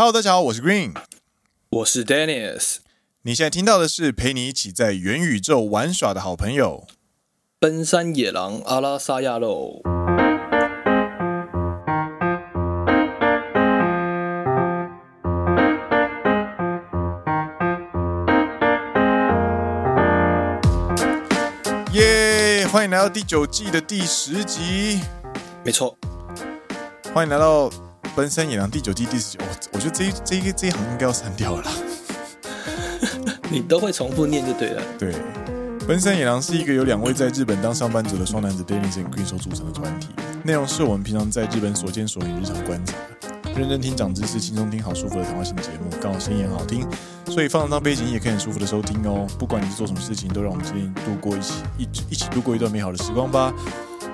Hello，大家好，我是 Green，我是 Dennis。你现在听到的是陪你一起在元宇宙玩耍的好朋友——奔山野狼阿拉萨亚喽。耶！欢迎来到第九季的第十集。没错，欢迎来到。奔山野狼第九季第十九，我我觉得这一这一这一行应该要删掉了啦。你都会重复念就对了。对，奔山野狼是一个由两位在日本当上班族的双男子 Dennis and Green 所组成的团体，内容是我们平常在日本所见所闻日常观察，认真听长知识，轻松听好舒服的谈话性节目，刚好声音很好听，所以放当背景也可以很舒服的收听哦。不管你是做什么事情，都让我们今天度过一起一一起度过一段美好的时光吧。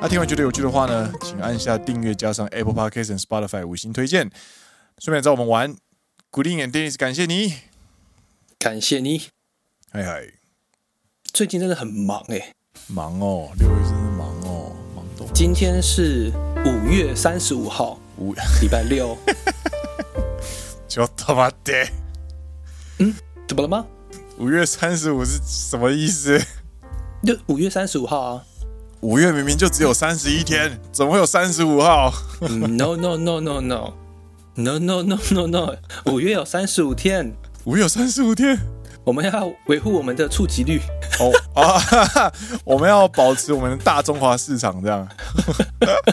那听完觉得有趣的话呢，请按下订阅，加上 Apple Podcast 和 Spotify 五星推荐，顺便找我们玩。Green and Dennis，感谢你，感谢你，嗨嗨，最近真的很忙哎、欸，忙哦，六月真的忙哦，忙多。今天是五月三十五号，五礼拜六。就他妈的，嗯，怎么了吗？五月三十五是什么意思？就五月三十五号啊。五月明明就只有三十一天，怎么会有三十五号？No no no no no no no no no no no，五月有三十五天，五月有三十五天，我们要维护我们的触及率。哦啊，我们要保持我们的大中华市场这样。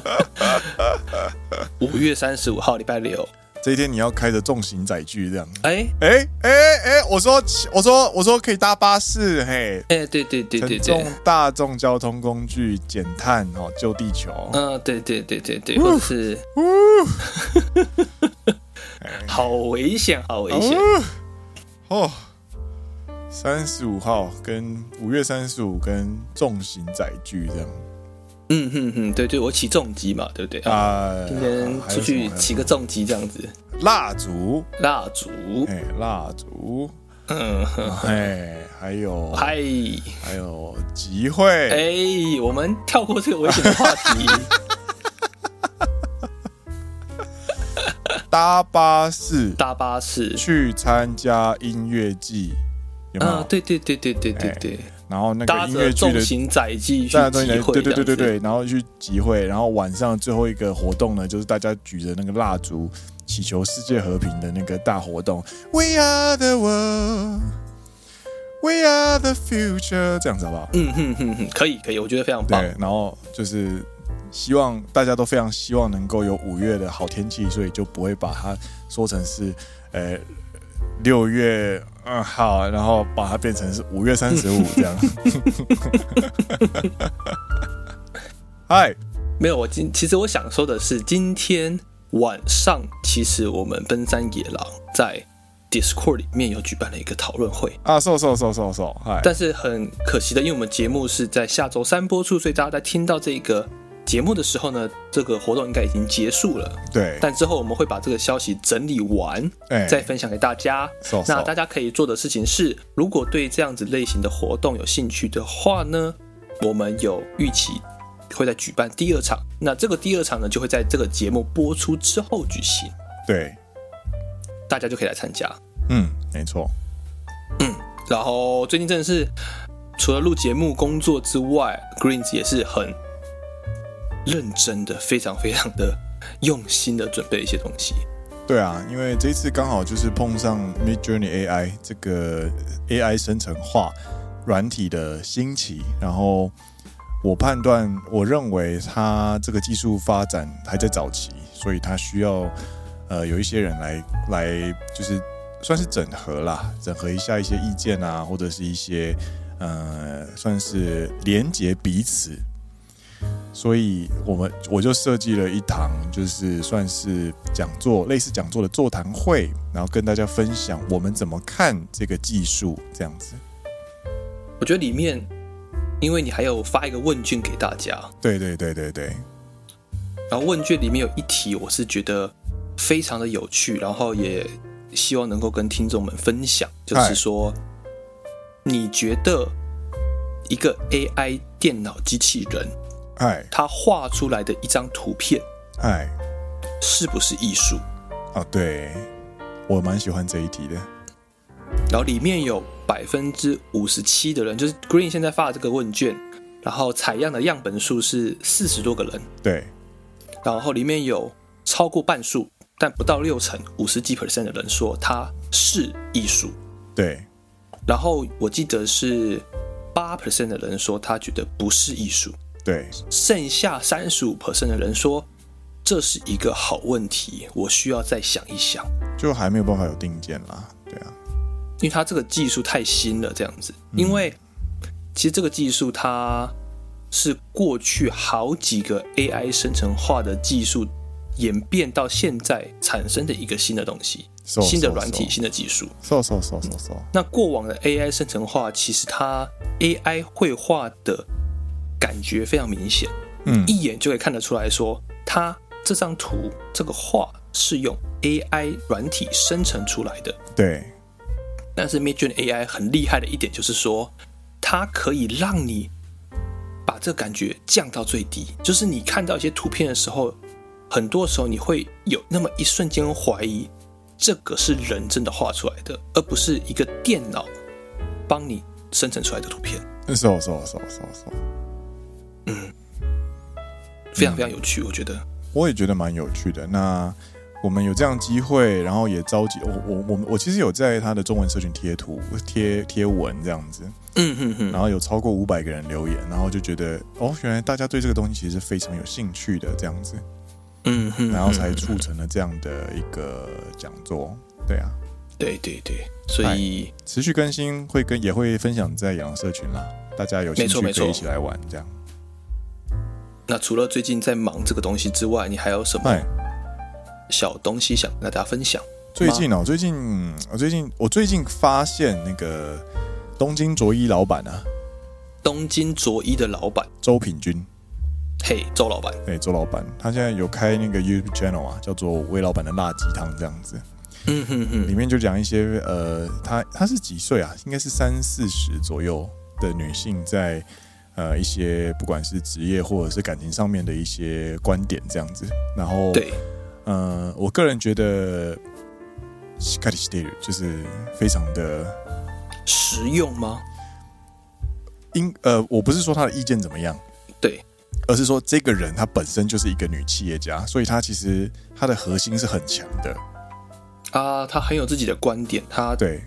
五月三十五号，礼拜六。这一天你要开着重型载具这样？哎哎哎哎！我说我说我说可以搭巴士嘿！哎对对对对对，乘坐大众交通工具减碳哦，救地球。嗯，对对对对对，或是，呜，好危险，好危险哦！三十五号跟五月三十五跟重型载具这样。嗯哼哼，对对，我起重机嘛，对不对啊？今天出去起个重机这样子。蜡烛，蜡烛，哎，蜡烛，嗯哼，哎，还有，嗨，还有集会，哎，我们跳过这个危险的话题。搭巴士，搭巴士去参加音乐季，有没有？对对对对对对对。然后那个音乐剧的重型载具去集会，对对对对对，然后去集会，然后晚上最后一个活动呢，就是大家举着那个蜡烛，祈求世界和平的那个大活动。We are the world, we are the future，这样子好不好？嗯哼哼哼，可以可以，我觉得非常棒。对，然后就是希望大家都非常希望能够有五月的好天气，所以就不会把它说成是呃六月。嗯，好，然后把它变成是五月三十五 这样。嗨，没有，我今其实我想说的是，今天晚上其实我们奔山野狼在 Discord 里面有举办了一个讨论会啊，是是是是是，嗨！但是很可惜的，因为我们节目是在下周三播出，所以大家在听到这个。节目的时候呢，这个活动应该已经结束了。对，但之后我们会把这个消息整理完，欸、再分享给大家。So, so. 那大家可以做的事情是，如果对这样子类型的活动有兴趣的话呢，我们有预期会在举办第二场。那这个第二场呢，就会在这个节目播出之后举行。对，大家就可以来参加。嗯，没错。嗯，然后最近真的是除了录节目工作之外，Greens 也是很。认真的，非常非常的用心的准备一些东西。对啊，因为这一次刚好就是碰上 Midjourney AI 这个 AI 生成画软体的兴起，然后我判断，我认为它这个技术发展还在早期，所以它需要呃有一些人来来就是算是整合啦，整合一下一些意见啊，或者是一些呃算是连接彼此。所以，我们我就设计了一堂，就是算是讲座，类似讲座的座谈会，然后跟大家分享我们怎么看这个技术，这样子。我觉得里面，因为你还有发一个问卷给大家，对对对对对。然后问卷里面有一题，我是觉得非常的有趣，然后也希望能够跟听众们分享，就是说，你觉得一个 AI 电脑机器人？哎，他画出来的一张图片，哎，是不是艺术？哦，对，我蛮喜欢这一题的。然后里面有百分之五十七的人，就是 Green 现在发的这个问卷，然后采样的样本数是四十多个人。对。然后里面有超过半数，但不到六成，五十几 percent 的人说它是艺术。对。然后我记得是八 percent 的人说他觉得不是艺术。对。剩下三十五 percent 的人说这是一个好问题，我需要再想一想。就还没有办法有定见啦。对啊。因为它这个技术太新了，这样子。因为其实这个技术它是过去好几个 AI 生成化的技术演变到现在产生的一个新的东西，so, 新的软体.新的技术。So so so so so。那过往的 AI 生成化，其实它 AI 绘画的感觉非常明显，嗯，一眼就可以看得出来说，它这张图、这个画是用 AI 软体生成出来的。对。但是 Midjourney AI 很厉害的一点就是说，它可以让你把这感觉降到最低。就是你看到一些图片的时候，很多时候你会有那么一瞬间怀疑，这个是人真的画出来的，而不是一个电脑帮你生成出来的图片。是是是是是是。嗯，非常非常有趣，我觉得。我也觉得蛮有趣的。那。我们有这样机会，然后也召集我我我我其实有在他的中文社群贴图贴贴文这样子，嗯哼哼，然后有超过五百个人留言，然后就觉得哦，原来大家对这个东西其实是非常有兴趣的这样子，嗯哼，然后才促成了这样的一个讲座，对啊，对对对，所以持续更新会跟也会分享在养社群啦，大家有兴趣可以一起来玩这样。那除了最近在忙这个东西之外，你还有什么？小东西想跟大家分享。最近哦，最近我最近我最近发现那个东京卓一老板啊，东京卓一的老板周品君，嘿，周老板，对，周老板，他现在有开那个 YouTube channel 啊，叫做魏老板的辣鸡汤这样子。嗯哼哼，里面就讲一些呃，他他是几岁啊？应该是三四十左右的女性，在呃一些不管是职业或者是感情上面的一些观点这样子。然后对。呃，我个人觉得，しっかりしている就是非常的实用吗？因呃，我不是说他的意见怎么样，对，而是说这个人他本身就是一个女企业家，所以她其实她的核心是很强的啊，她很有自己的观点，她对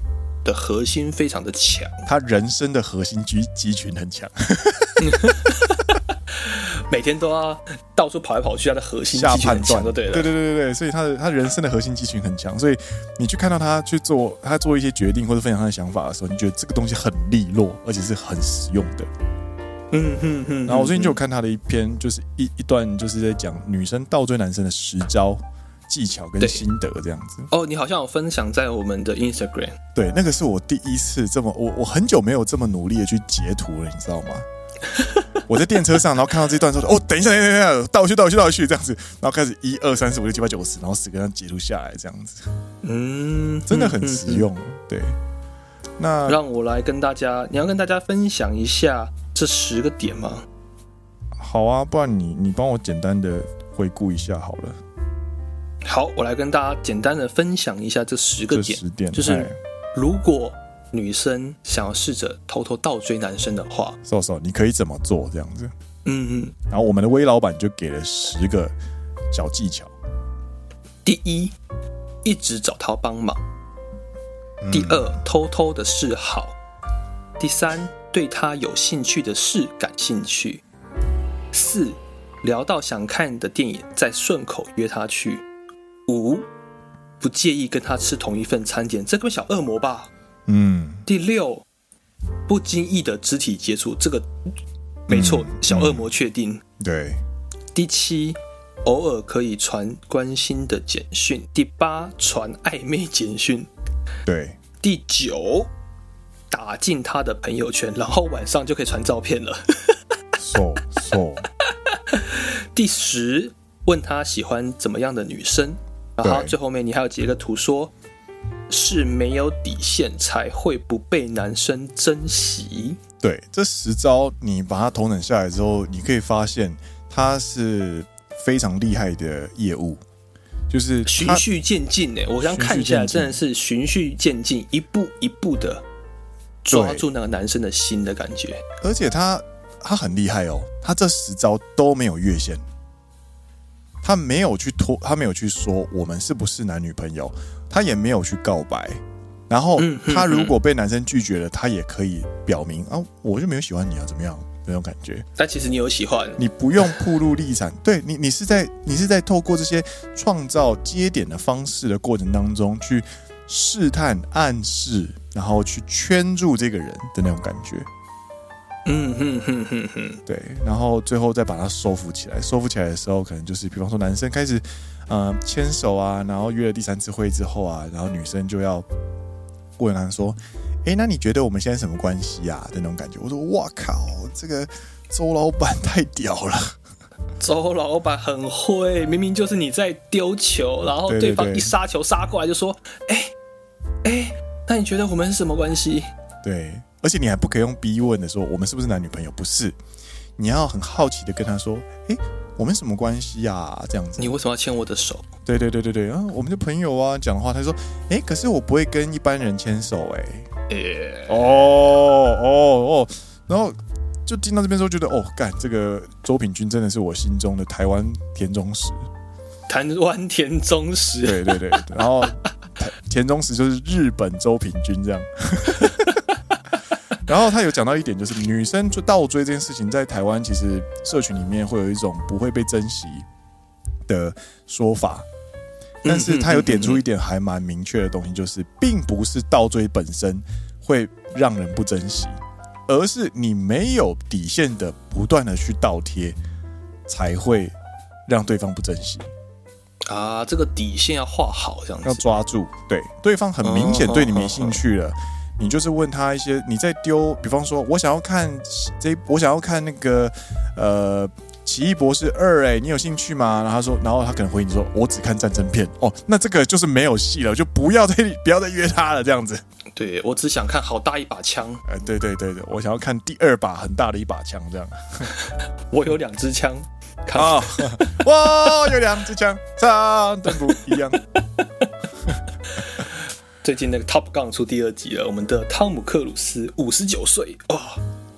的核心非常的强，他人生的核心肌肌群很强。每天都要到处跑来跑去，他的核心肌群很强，对对对对对对，所以他的他人生的核心肌群很强，所以你去看到他去做他做一些决定或者分享他的想法的时候，你觉得这个东西很利落，而且是很实用的。嗯嗯嗯。然后我最近就有看他的一篇，就是一一段就是在讲女生倒追男生的十招技巧跟心得这样子。哦，你好像有分享在我们的 Instagram。对，那个是我第一次这么我我很久没有这么努力的去截图了，你知道吗？我在电车上，然后看到这段说，哦，等一下，等一下，倒回去，倒回去，倒回去，这样子，然后开始一二三四五六七八九十，然后十个人截图下来，这样子，嗯，真的很实用，嗯嗯嗯、对。那让我来跟大家，你要跟大家分享一下这十个点吗？好啊，不然你你帮我简单的回顾一下好了。好，我来跟大家简单的分享一下这十个点，十点就是如果。女生想要试着偷偷倒追男生的话，瘦瘦，你可以怎么做？这样子，嗯嗯。然后我们的威老板就给了十个小技巧。第一，一直找他帮忙。第二，偷偷的示好。第三，对他有兴趣的事感兴趣。四，聊到想看的电影，再顺口约他去。五，不介意跟他吃同一份餐点，这个小恶魔吧。嗯，第六，不经意的肢体接触，这个没错，嗯、小恶魔确定。对。第七，偶尔可以传关心的简讯。第八，传暧昧简讯。对。第九，打进他的朋友圈，然后晚上就可以传照片了。so so。第十，问他喜欢怎么样的女生，然后最后面你还要截个图说。是没有底线才会不被男生珍惜。对，这十招你把它统整下来之后，你可以发现他是非常厉害的业务，就是循序渐进呢。我刚看下来，真的是循序渐进，一步一步的抓住那个男生的心的感觉。而且他他很厉害哦，他这十招都没有越线，他没有去拖，他没有去说我们是不是男女朋友，他也没有去告白。然后他如果被男生拒绝了，他也可以表明啊，我就没有喜欢你啊，怎么样？那种感觉，但其实你有喜欢，你不用铺路立场，对你，你是在你是在透过这些创造接点的方式的过程当中去试探、暗示，然后去圈住这个人的那种感觉。嗯哼哼哼哼，对，然后最后再把它收服起来。收服起来的时候，可能就是比方说男生开始呃牵手啊，然后约了第三次会之后啊，然后女生就要问男生说。哎，那你觉得我们现在什么关系啊？的那种感觉，我说哇靠，这个周老板太屌了！周老板很会，明明就是你在丢球，然后对方一杀球杀过来就说：“哎哎，那你觉得我们是什么关系？”对，而且你还不可以用逼问的说我们是不是男女朋友？不是，你要很好奇的跟他说：“哎。”我们什么关系呀、啊？这样子，你为什么要牵我的手？对对对对对啊！我们的朋友啊，讲的话，他说：“哎，可是我不会跟一般人牵手、欸，哎，哦哦哦，然后就听到这边的时候，觉得哦，干这个周品君真的是我心中的台湾田中石，台湾田中石，对对对，然后田中石就是日本周品君这样。然后他有讲到一点，就是女生就倒追这件事情，在台湾其实社群里面会有一种不会被珍惜的说法，但是他有点出一点还蛮明确的东西，就是并不是倒追本身会让人不珍惜，而是你没有底线的不断的去倒贴，才会让对方不珍惜啊。这个底线要画好，这样子要抓住，对，对方很明显对你没兴趣了。你就是问他一些，你在丢，比方说，我想要看这，我想要看那个，呃，《奇异博士二》，哎，你有兴趣吗？然后他说，然后他可能回你说，我只看战争片。哦，那这个就是没有戏了，就不要再 不要再约他了，这样子。对，我只想看好大一把枪。哎，对对对对，我想要看第二把很大的一把枪，这样。我有两支枪。啊，我有两支枪，长得不一样。最近那个 Top Gun 出第二集了，我们的汤姆克鲁斯五十九岁哦，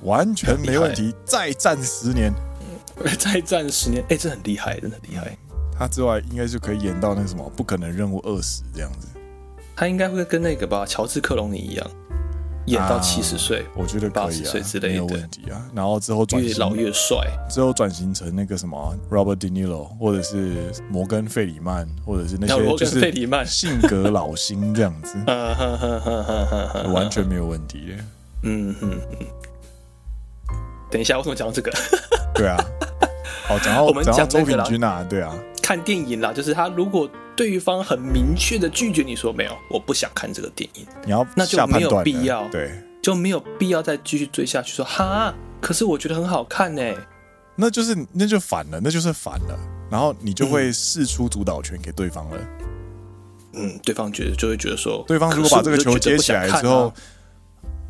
完全没问题，再战十年，再战十年，哎，这很厉害，真的很厉害。他之外应该就可以演到那个什么不可能任务二十这样子，他应该会跟那个吧，乔治克隆尼一样。演到七十岁，我觉得可以啊，没有问题啊。然后之后转型越老越帅，之后转型成那个什么 Robert De Niro，或者是摩根费里曼，或者是那 些就是费里曼性格老星这样子，完全没有问题。嗯嗯嗯。等一下，为什么讲到这个？对啊，哦，讲到 我们讲到周品君啊，对啊，看电影啦，就是他如果。对方很明确的拒绝你说没有，我不想看这个电影。你要那就没有必要，对，就没有必要再继续追下去。说哈，可是我觉得很好看呢，那就是那就反了，那就是反了。然后你就会试出主导权给对方了。嗯，对方觉得就会觉得说，对方如果把这个球接起来之后，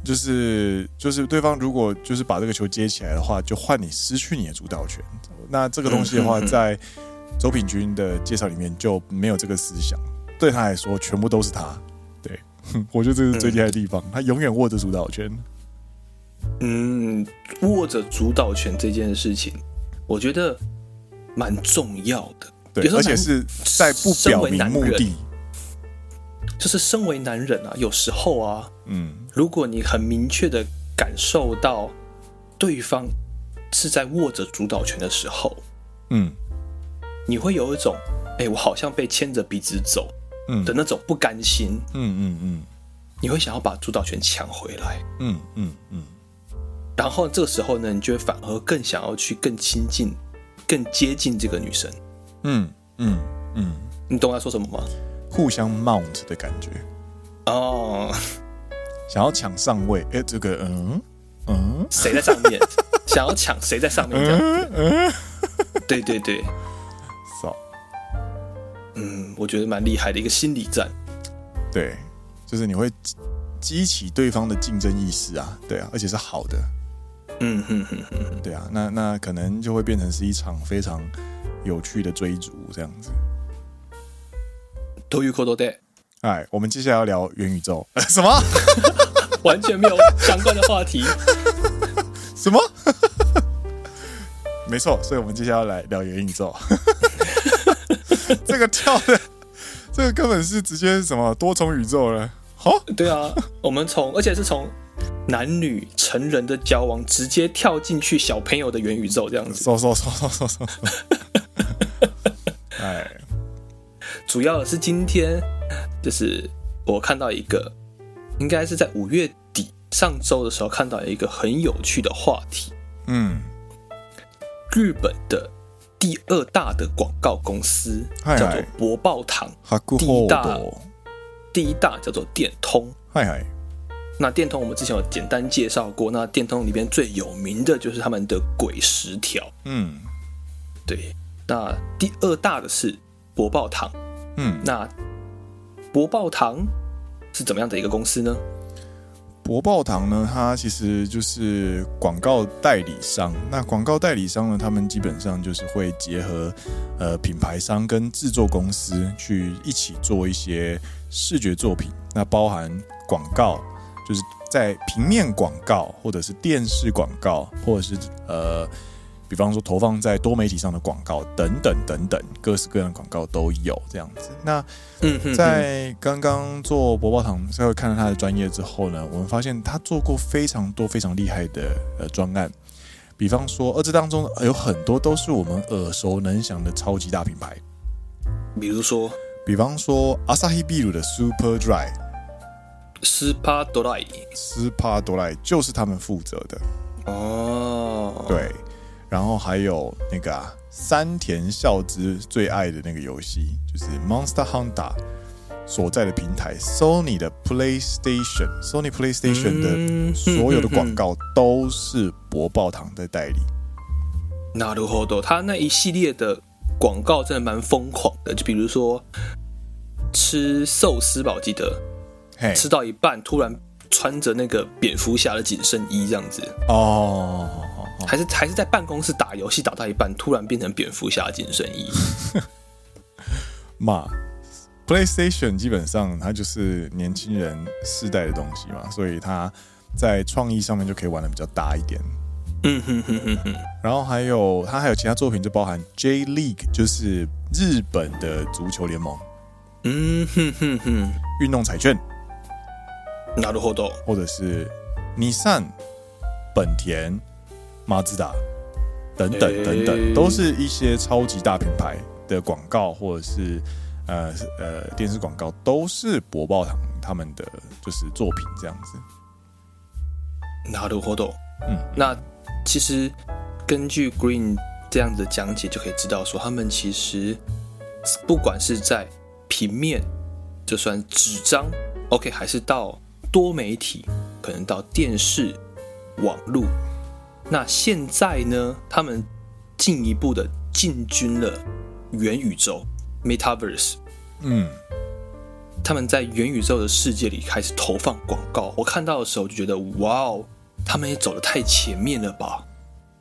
就是就是对方如果就是把这个球接起来的话，就换你失去你的主导权。那这个东西的话，在周品君的介绍里面就没有这个思想，对他来说全部都是他。对，我觉得这是最厉害的地方，嗯、他永远握着主导权。嗯，握着主导权这件事情，我觉得蛮重要的。对，而且是在不表明目的。就是身为男人啊，有时候啊，嗯，如果你很明确的感受到对方是在握着主导权的时候，嗯。你会有一种，哎、欸，我好像被牵着鼻子走，嗯。的那种不甘心，嗯嗯嗯，嗯，你会想要把主导权抢回来，嗯嗯嗯，然后这个时候呢，你就会反而更想要去更亲近、更接近这个女生，嗯嗯嗯，你懂我在说什么吗？互相 mount 的感觉，哦，想要抢上位，哎、欸，这个，嗯嗯，谁在上面？想要抢谁在上面？这样？子，嗯，对对对。嗯，我觉得蛮厉害的一个心理战，对，就是你会激起对方的竞争意识啊，对啊，而且是好的，嗯哼哼哼，对啊，那那可能就会变成是一场非常有趣的追逐这样子，都有可多的。哎，我们接下来要聊元宇宙，什么？完全没有相关的话题。什么？没错，所以我们接下来要来聊元宇宙。这个跳的，这个根本是直接什么多重宇宙了。好，对啊，我们从而且是从男女成人的交往直接跳进去小朋友的元宇宙这样子。说说说说说说。哎，主要的是今天就是我看到一个，应该是在五月底上周的时候看到一个很有趣的话题。嗯。日本的第二大的广告公司叫做博报堂，第一大第一大叫做电通。嗨嗨，那电通我们之前有简单介绍过，那电通里边最有名的就是他们的鬼十条。嗯，对。那第二大的是博报堂。嗯，那博报堂是怎么样的一个公司呢？博报堂呢，它其实就是广告代理商。那广告代理商呢，他们基本上就是会结合呃品牌商跟制作公司去一起做一些视觉作品。那包含广告，就是在平面广告，或者是电视广告，或者是呃。比方说，投放在多媒体上的广告等等等等，各式各样的广告都有这样子。那在刚刚做博报堂，稍微看了他的专业之后呢，我们发现他做过非常多非常厉害的呃专案。比方说，而这当中有很多都是我们耳熟能详的超级大品牌。比如说，比方说阿萨希秘鲁的 Super Dry，Super Dry，Super Dry 就是他们负责的。哦，对。然后还有那个啊，山田孝之最爱的那个游戏，就是 Monster Hunter 所在的平台 Sony 的 PlayStation，Sony PlayStation 的所有的广告都是博报堂在代理。なるほど，他那一系列的广告真的蛮疯狂的，就比如说吃寿司吧，我记得，hey, 吃到一半突然穿着那个蝙蝠侠的紧身衣这样子哦。Oh. 还是还是在办公室打游戏打到一半，突然变成蝙蝠侠紧身衣。嘛，PlayStation 基本上它就是年轻人世代的东西嘛，所以它在创意上面就可以玩得比较大一点。嗯哼哼哼哼。然后还有它还有其他作品，就包含 J League，就是日本的足球联盟。嗯哼哼哼。运动彩券。なるほど。或者是日产、本田。 马自达等等等等，都是一些超级大品牌的广告，或者是呃呃电视广告，都是博报堂他们的就是作品这样子。なるほど。嗯，那其实根据 Green 这样子的讲解，就可以知道说，他们其实不管是在平面，就算纸张，OK，还是到多媒体，可能到电视、网络。 那现在呢？他们进一步的进军了元宇宙 （Metaverse）。嗯，他们在元宇宙的世界里开始投放广告。我看到的时候就觉得，哇哦，他们也走得太前面了吧？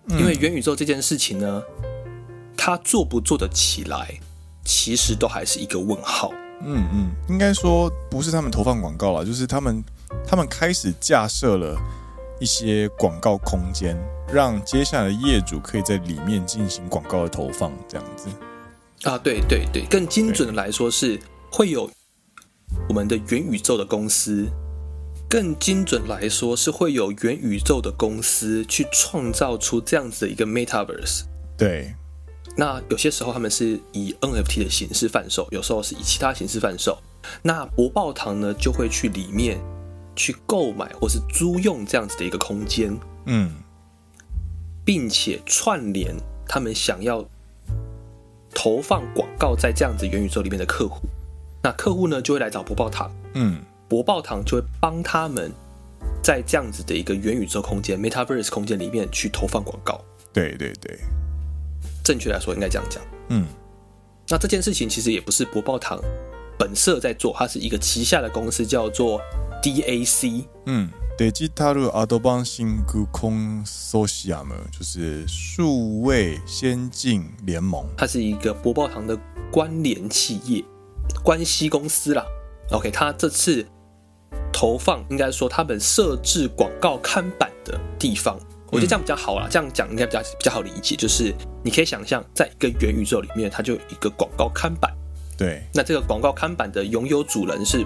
因为元宇宙这件事情呢，它做不做得起来，其实都还是一个问号。嗯嗯，应该说不是他们投放广告了，就是他们他们开始架设了。一些广告空间，让接下来的业主可以在里面进行广告的投放，这样子。啊，对对对，更精准的来说是会有我们的元宇宙的公司，更精准来说是会有元宇宙的公司去创造出这样子的一个 Metaverse。对，那有些时候他们是以 NFT 的形式贩售，有时候是以其他形式贩售。那博报堂呢，就会去里面。去购买或是租用这样子的一个空间，嗯，并且串联他们想要投放广告在这样子元宇宙里面的客户，那客户呢就会来找博报堂，嗯，博报堂就会帮他们在这样子的一个元宇宙空间 （Metaverse 空间）里面去投放广告。对对对，正确来说应该这样讲。嗯，那这件事情其实也不是博报堂本色在做，它是一个旗下的公司叫做。DAC，嗯，Digital Advancing Consortium 就是数位先进联盟，它是一个博报堂的关联企业。关系公司啦。OK，它这次投放应该说他们设置广告看板的地方，我觉得这样比较好啦。这样讲应该比较比较好理解，就是你可以想象，在一个元宇宙里面，它就有一个广告看板。对，那这个广告看板的拥有主人是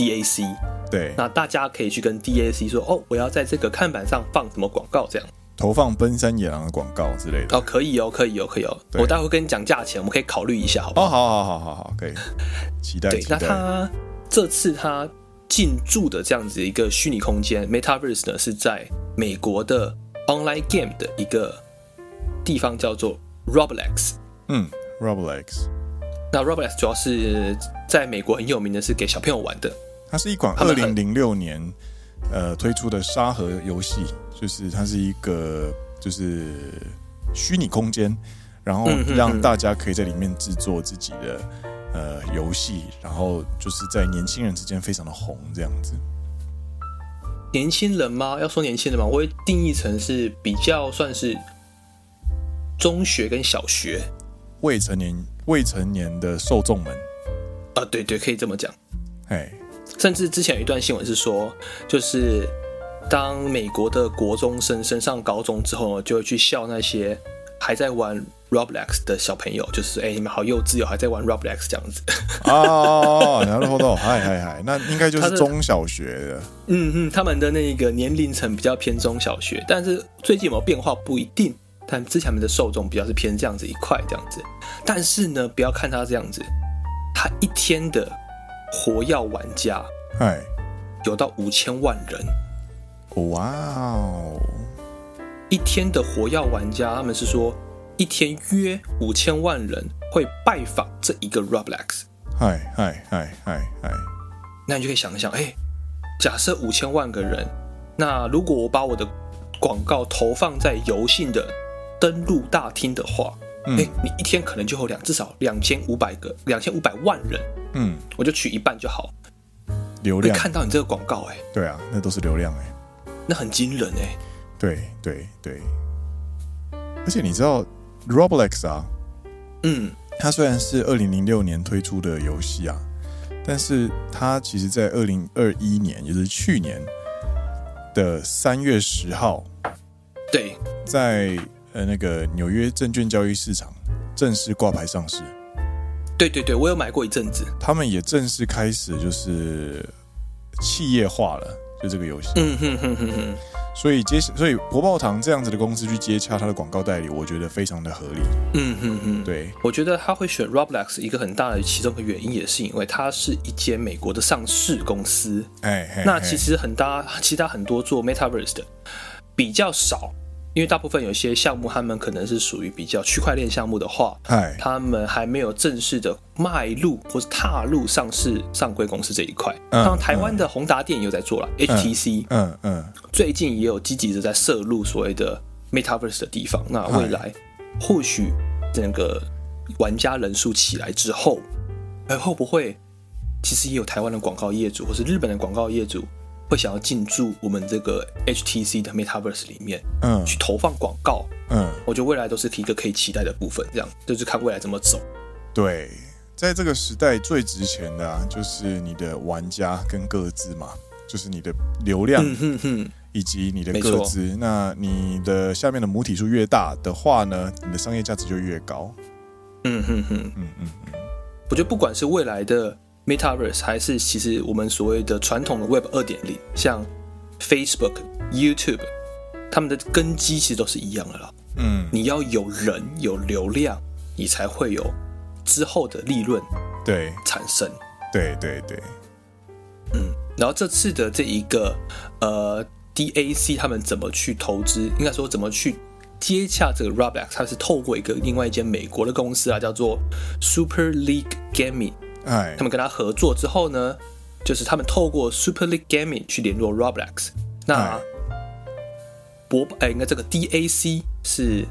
DAC。对，那大家可以去跟 DAC 说，哦，我要在这个看板上放什么广告，这样投放奔山野狼的广告之类的。哦，可以哦，可以哦，可以哦。我待会跟你讲价钱，我们可以考虑一下，好不好？哦，好好好好好，可以。期待。对，那他这次他进驻的这样子一个虚拟空间 Metaverse 呢，是在美国的 Online Game 的一个地方，叫做 Roblox。嗯，Roblox。那 Roblox 主要是在美国很有名的是给小朋友玩的。它是一款二零零六年呃推出的沙盒游戏，就是它是一个就是虚拟空间，然后让大家可以在里面制作自己的呃游戏，然后就是在年轻人之间非常的红这样子。年轻人吗？要说年轻人吗？我会定义成是比较算是中学跟小学未成年未成年的受众们。啊，对对，可以这么讲。哎。甚至之前有一段新闻是说，就是当美国的国中生升上高中之后呢，就会去笑那些还在玩 Roblox 的小朋友，就是哎、你们好幼稚哦，还在玩 Roblox 这样子。哦，然后都嗨嗨嗨，那应该就是中小学的。嗯嗯，他们的那个年龄层比较偏中小学，但是最近有没有变化不一定。但之前他们的受众比较是偏这样子一块这样子。但是呢，不要看他这样子，他一天的。活跃玩家，哎，有到五千万人，哇哦！一天的活跃玩家，他们是说一天约五千万人会拜访这一个 Roblox，嗨嗨嗨嗨嗨！那你就可以想一想，哎，假设五千万个人，那如果我把我的广告投放在游戏的登录大厅的话，哎、嗯，你一天可能就有两至少两千五百个两千五百万人。嗯，我就取一半就好。流量。看到你这个广告，哎，对啊，那都是流量，哎，那很惊人，哎，对对对。而且你知道 Roblox 啊，嗯，它虽然是二零零六年推出的游戏啊，但是它其实在二零二一年，也就是去年的三月十号，对，在呃那个纽约证券交易市场正式挂牌上市。对对对，我有买过一阵子。他们也正式开始就是企业化了，就这个游戏。嗯哼哼哼哼。所以接所以博报堂这样子的公司去接洽他的广告代理，我觉得非常的合理。嗯哼哼。对，我觉得他会选 Roblox 一个很大的其中的原因，也是因为它是一间美国的上市公司。哎，那其实很大，其他很多做 Metaverse 的比较少。因为大部分有些项目，他们可能是属于比较区块链项目的话，他们还没有正式的迈入或是踏入上市上规公司这一块。当然，台湾的宏达电也有在做了，HTC，嗯嗯，最近也有积极的在涉入所谓的 Metaverse 的地方。那未来或许整个玩家人数起来之后，哎，会不会其实也有台湾的广告业主，或是日本的广告业主？会想要进驻我们这个 HTC 的 Metaverse 里面，嗯，去投放广告，嗯，我觉得未来都是一个可以期待的部分。这样就是看未来怎么走。对，在这个时代最值钱的啊，就是你的玩家跟个资嘛，就是你的流量，嗯哼哼，以及你的个资。那你的下面的母体数越大的话呢，你的商业价值就越高。嗯哼哼，嗯嗯嗯，我觉得不管是未来的。Metaverse 还是其实我们所谓的传统的 Web 二点零，像 Facebook、YouTube，他们的根基其实都是一样的啦。嗯，你要有人有流量，你才会有之后的利润对产生。对对对，嗯，然后这次的这一个呃 DAC 他们怎么去投资？应该说怎么去接洽这个 Roblox？它是透过一个另外一间美国的公司啊，叫做 Super League Gaming。哎，他们跟他合作之后呢，就是他们透过 Super League Gaming 去联络 Roblox。那博哎，应该这个 DAC 是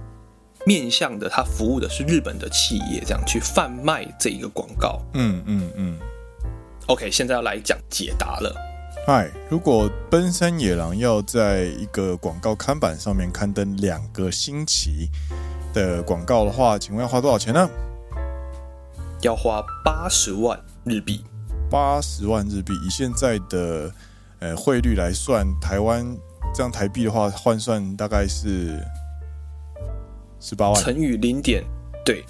面向的，他服务的是日本的企业，这样去贩卖这一个广告。嗯嗯嗯。OK，现在要来讲解答了。嗨，如果奔山野狼要在一个广告看板上面刊登两个星期的广告的话，请问要花多少钱呢？要花八十万日币。八十万日币，以现在的呃汇率来算，台湾这样台币的话换算大概是十八万，乘以零点对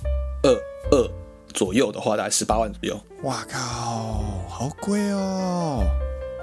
二二左右的话，大概十八万左右。哇靠，好贵哦！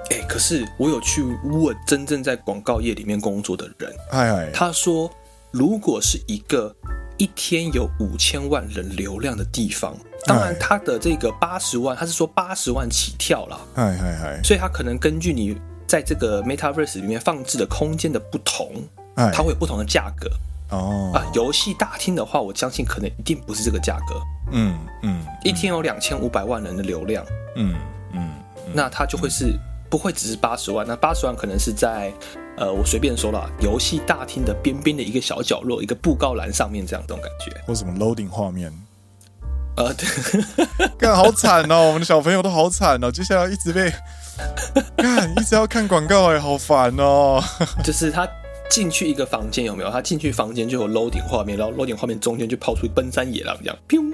哎，可是我有去问真正在广告业里面工作的人，哎哎，他说，如果是一个一天有五千万人流量的地方，当然他的这个八十万，他是说八十万起跳了，哎哎哎，所以他可能根据你在这个 Metaverse 里面放置的空间的不同，它会有不同的价格。哦。啊，游戏大厅的话，我相信可能一定不是这个价格。嗯嗯，一天有两千五百万人的流量，嗯嗯，那它就会是。不会只是八十万，那八十万可能是在，呃，我随便说了，游戏大厅的边边的一个小角落，一个布告栏上面这样这种感觉，或什么 loading 画面，呃，对，干好惨哦，我们的小朋友都好惨哦，接下来一直被，干一直要看广告哎，好烦哦。就是他进去一个房间有没有？他进去房间就有 loading 画面，然后 loading 画面中间就抛出奔山野狼这样，砰！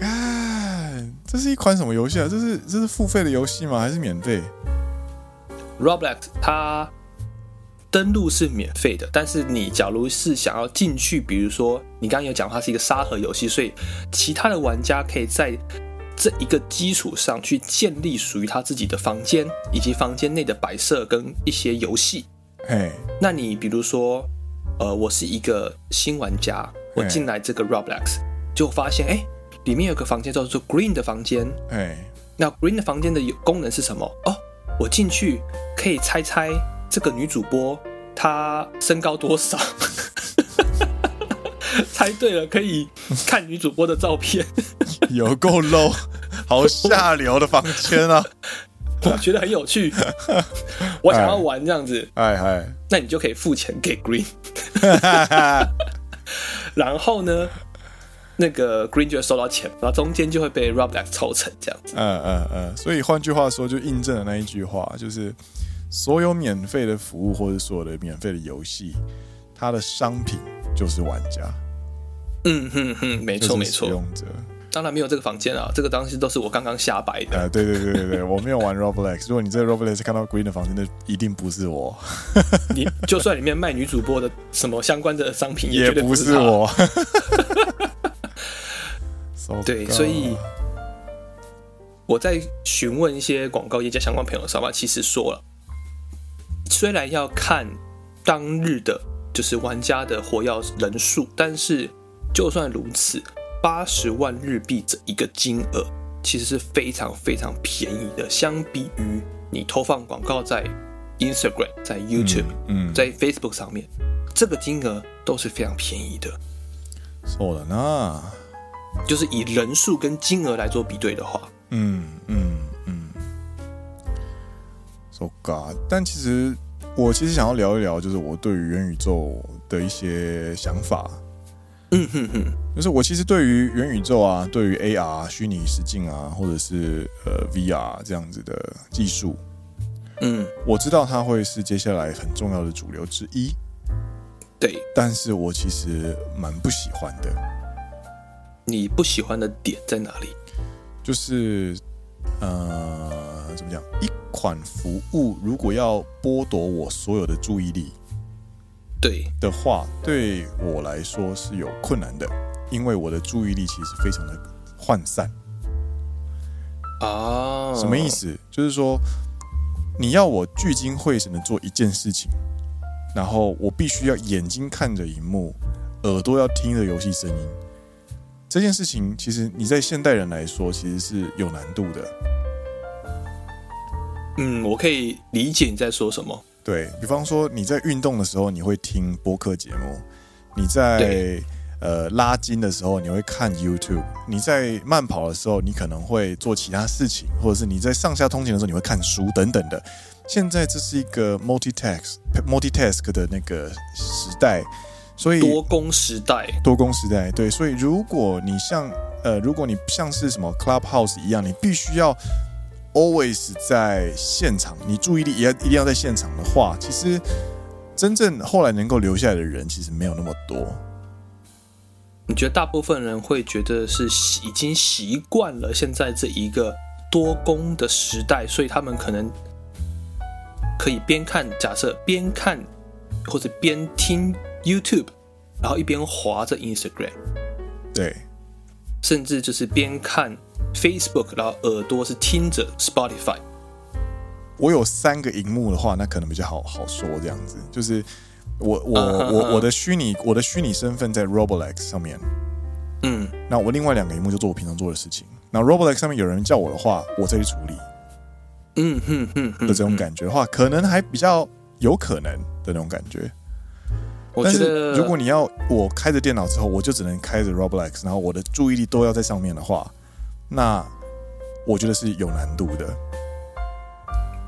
干，这是一款什么游戏啊？这是这是付费的游戏吗？还是免费？Roblox 它登录是免费的，但是你假如是想要进去，比如说你刚刚有讲它是一个沙盒游戏，所以其他的玩家可以在这一个基础上去建立属于他自己的房间，以及房间内的摆设跟一些游戏。哎，那你比如说，呃，我是一个新玩家，我进来这个 Roblox 就发现，哎，里面有个房间叫做 Green 的房间。哎，那 Green 的房间的功能是什么？哦。我进去可以猜猜这个女主播她身高多少？猜对了可以看女主播的照片。有够 low，好下流的房间啊！我觉得很有趣，我想要玩这样子。哎哎，那你就可以付钱给 Green，然后呢？那个 Green 就会收到钱，然后中间就会被 Roblox 抽成这样子。嗯嗯嗯，所以换句话说，就印证了那一句话，就是所有免费的服务或者所有的免费的游戏，它的商品就是玩家。嗯哼哼，没错没错。使用者当然没有这个房间啊，这个东西都是我刚刚瞎掰的。啊，对对对对对，我没有玩 Roblox。如果你这个 Roblox 看到 Green 的房间，那一定不是我。你就算里面卖女主播的什么相关的商品，也不是我。对，所以我在询问一些广告业界相关朋友的时候，其实说了，虽然要看当日的就是玩家的活跃人数，但是就算如此，八十万日币这一个金额其实是非常非常便宜的，相比于你投放广告在 Instagram、在 YouTube、嗯，嗯，在 Facebook 上面，这个金额都是非常便宜的。错了呢。就是以人数跟金额来做比对的话，嗯嗯嗯，So God，但其实我其实想要聊一聊，就是我对于元宇宙的一些想法。嗯哼哼，就是我其实对于元宇宙啊，对于 AR 虚拟实境啊，或者是呃 VR 这样子的技术，嗯，我知道它会是接下来很重要的主流之一。对，但是我其实蛮不喜欢的。你不喜欢的点在哪里？就是，呃，怎么讲？一款服务如果要剥夺我所有的注意力，对的话，对我来说是有困难的，因为我的注意力其实非常的涣散。啊，什么意思？就是说，你要我聚精会神的做一件事情，然后我必须要眼睛看着荧幕，耳朵要听着游戏声音。这件事情其实你在现代人来说，其实是有难度的。嗯，我可以理解你在说什么。对，比方说你在运动的时候，你会听播客节目；你在呃拉筋的时候，你会看 YouTube；你在慢跑的时候，你可能会做其他事情，或者是你在上下通勤的时候，你会看书等等的。现在这是一个 multitask multitask 的那个时代。所以多工时代，多工时代，对。所以如果你像呃，如果你像是什么 Clubhouse 一样，你必须要 always 在现场，你注意力也一定要在现场的话，其实真正后来能够留下来的人，其实没有那么多。你觉得大部分人会觉得是已经习惯了现在这一个多工的时代，所以他们可能可以边看，假设边看或者边听 YouTube，然后一边划着 Instagram，对，甚至就是边看 Facebook，然后耳朵是听着 Spotify。我有三个荧幕的话，那可能比较好好说这样子，就是我我我我的虚拟我的虚拟身份在 Roblox 上面，嗯，那我另外两个荧幕就做我平常做的事情。那 Roblox 上面有人叫我的话，我再去处理，嗯哼哼的这种感觉的话，可能还比较有可能的那种感觉。但是如果你要我开着电脑之后，我就只能开着 Roblox，然后我的注意力都要在上面的话，那我觉得是有难度的。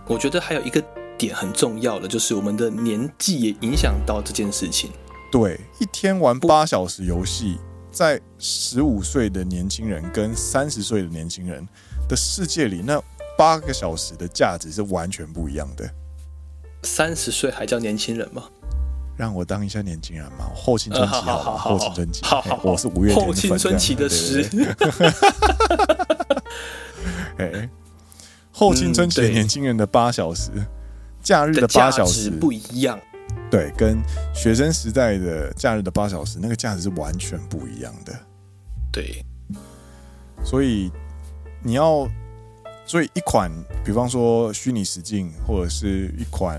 我觉得还有一个点很重要的，就是我们的年纪也影响到这件事情。对，一天玩八小时游戏，在十五岁的年轻人跟三十岁的年轻人的世界里，那八个小时的价值是完全不一样的。三十岁还叫年轻人吗？让我当一下年轻人嘛，后青春期好，好，后青春期，好好，我是五月天的后青春期的诗。哎。后青春期年轻人的八小时，嗯、假日的八小时不一样，对，跟学生时代的假日的八小时那个价值是完全不一样的，对。所以你要，所以一款，比方说虚拟实境，或者是一款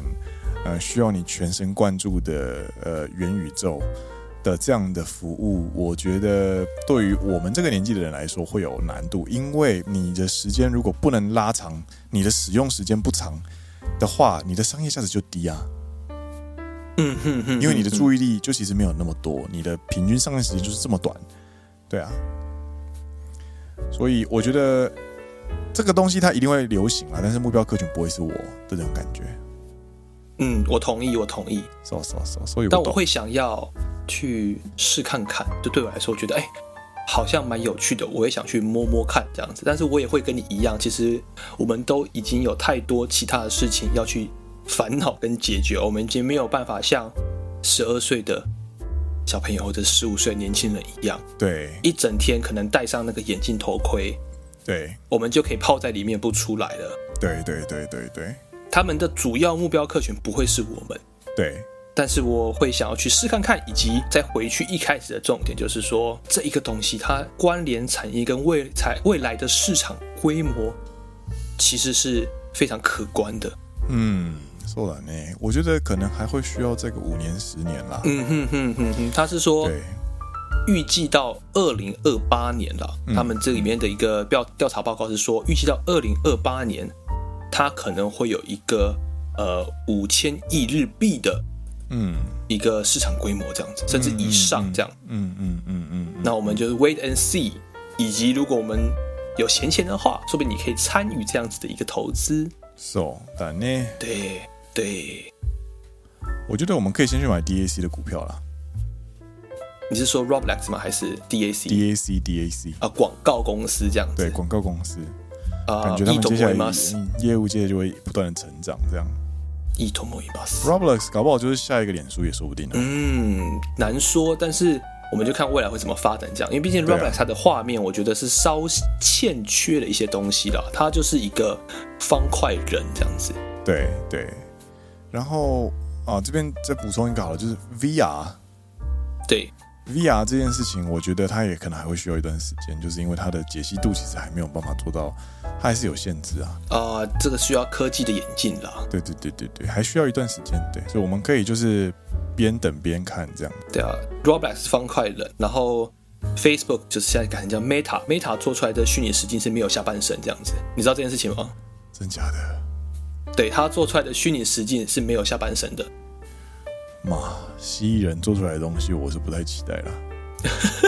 呃需要你全神贯注的呃元宇宙。的这样的服务，我觉得对于我们这个年纪的人来说会有难度，因为你的时间如果不能拉长，你的使用时间不长的话，你的商业价值就低啊。嗯哼哼，因为你的注意力就其实没有那么多，你的平均上线时间就是这么短，对啊。所以我觉得这个东西它一定会流行啊，但是目标客群不会是我的这种感觉。嗯，我同意，我同意。但我会想要。去试看看，就对我来说，我觉得哎、欸，好像蛮有趣的，我也想去摸摸看这样子。但是我也会跟你一样，其实我们都已经有太多其他的事情要去烦恼跟解决，我们已经没有办法像十二岁的小朋友或者十五岁年轻人一样，对，一整天可能戴上那个眼镜头盔，对，我们就可以泡在里面不出来了。对对对对对，他们的主要目标客群不会是我们，对。但是我会想要去试看看，以及再回去一开始的重点，就是说这一个东西它关联产业跟未才未来的市场规模，其实是非常可观的。嗯，说了呢，我觉得可能还会需要这个五年十年啦。嗯哼哼哼哼，他是说，对，预计到二零二八年了。他们这里面的一个调调查报告是说，预计到二零二八年，它可能会有一个呃五千亿日币的。嗯，一个市场规模这样子，甚至以上这样。嗯嗯嗯嗯，嗯，嗯，嗯。那我们就是 wait and see，以及如果我们有闲钱的话，说不定你可以参与这样子的一个投资。So，但呢？对对。我觉得我们可以先去买 DAC 的股票啦。你是说 Roblox 吗？还是 DAC？DAC DAC 啊，广告公司这样子。对，广告公司。啊，感觉他们接下来业务界就会不断的成长这样。Roblox 搞不好就是下一个脸书也说不定。嗯，难说，但是我们就看未来会怎么发展这样。因为毕竟 Roblox 它的画面，我觉得是稍欠缺了一些东西啦。它就是一个方块人这样子。对对。然后啊，这边再补充一个好了，就是 VR。对。VR 这件事情，我觉得它也可能还会需要一段时间，就是因为它的解析度其实还没有办法做到，它还是有限制啊。啊、呃，这个需要科技的演进啦。对对对对对，还需要一段时间。对，所以我们可以就是边等边看这样。对啊，Roblox 方块人，然后 Facebook 就是现在改成叫 Meta，Meta 做出来的虚拟实境是没有下半身这样子，你知道这件事情吗？真假的？对，他做出来的虚拟实境是没有下半身的。妈，蜥蜴人做出来的东西，我是不太期待了。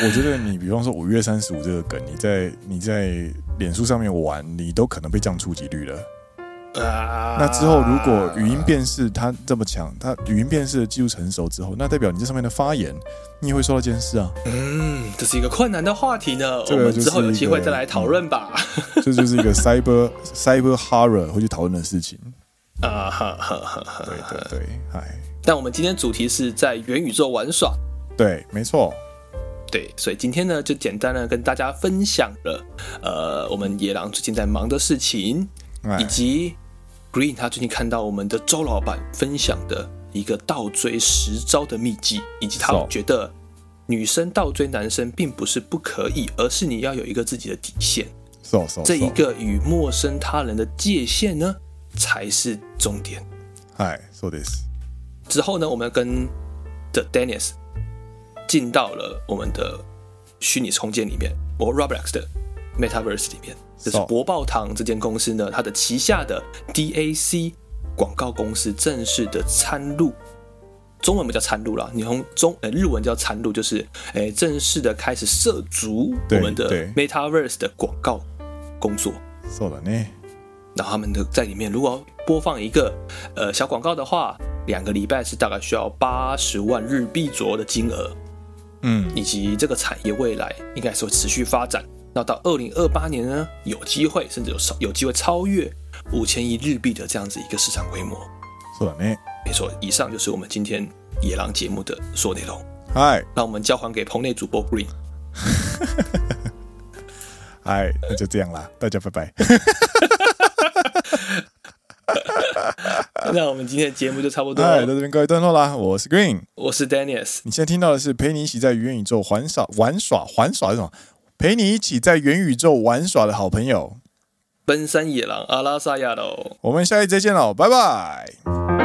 我觉得你，比方说五月三十五这个梗，你在你在脸书上面玩，你都可能被降触及率了。那之后，如果语音辨识它这么强，它语音辨识的技术成熟之后，那代表你这上面的发言，你也会受到监视啊。嗯，这是一个困难的话题呢。这个、我们之后有机会再来讨论吧。这就是一个 cyber cyber horror 会去讨论的事情啊哈哈哈。对对对，哎。但我们今天主题是在元宇宙玩耍。对，没错。对，所以今天呢，就简单的跟大家分享了，呃，我们野狼最近在忙的事情，以及 Green 他最近看到我们的周老板分享的一个倒追十招的秘籍，以及他觉得女生倒追男生并不是不可以，而是你要有一个自己的底线。So, so, so. 这一个与陌生他人的界限呢，才是重点。嗨，so this 之后呢，我们跟 The Dennis。进到了我们的虚拟空间里面，我 Roblox 的 Metaverse 里面，这是博报堂这间公司呢，它的旗下的 DAC 广告公司正式的参入，中文不叫参入啦，你从中呃日文叫参入，就是诶正式的开始涉足我们的 Metaverse 的广告工作。是的呢，然后他们的在里面如果播放一个呃小广告的话，两个礼拜是大概需要八十万日币左右的金额。嗯，以及这个产业未来应该是会持续发展，那到二零二八年呢，有机会甚至有超有机会超越五千亿日币的这样子一个市场规模。是的呢，没错。以上就是我们今天野狼节目的所有内容。嗨，那我们交还给棚内主播 Green。嗨，那就这样啦，大家拜拜。那我们今天的节目就差不多，到这边告一段落啦。我是 Green，我是 Dennis。你现在听到的是陪你一起在元宇宙玩耍、玩耍、玩耍是什么？陪你一起在元宇宙玩耍的好朋友——奔山野狼阿拉萨亚喽。我们下一集再见喽，拜拜。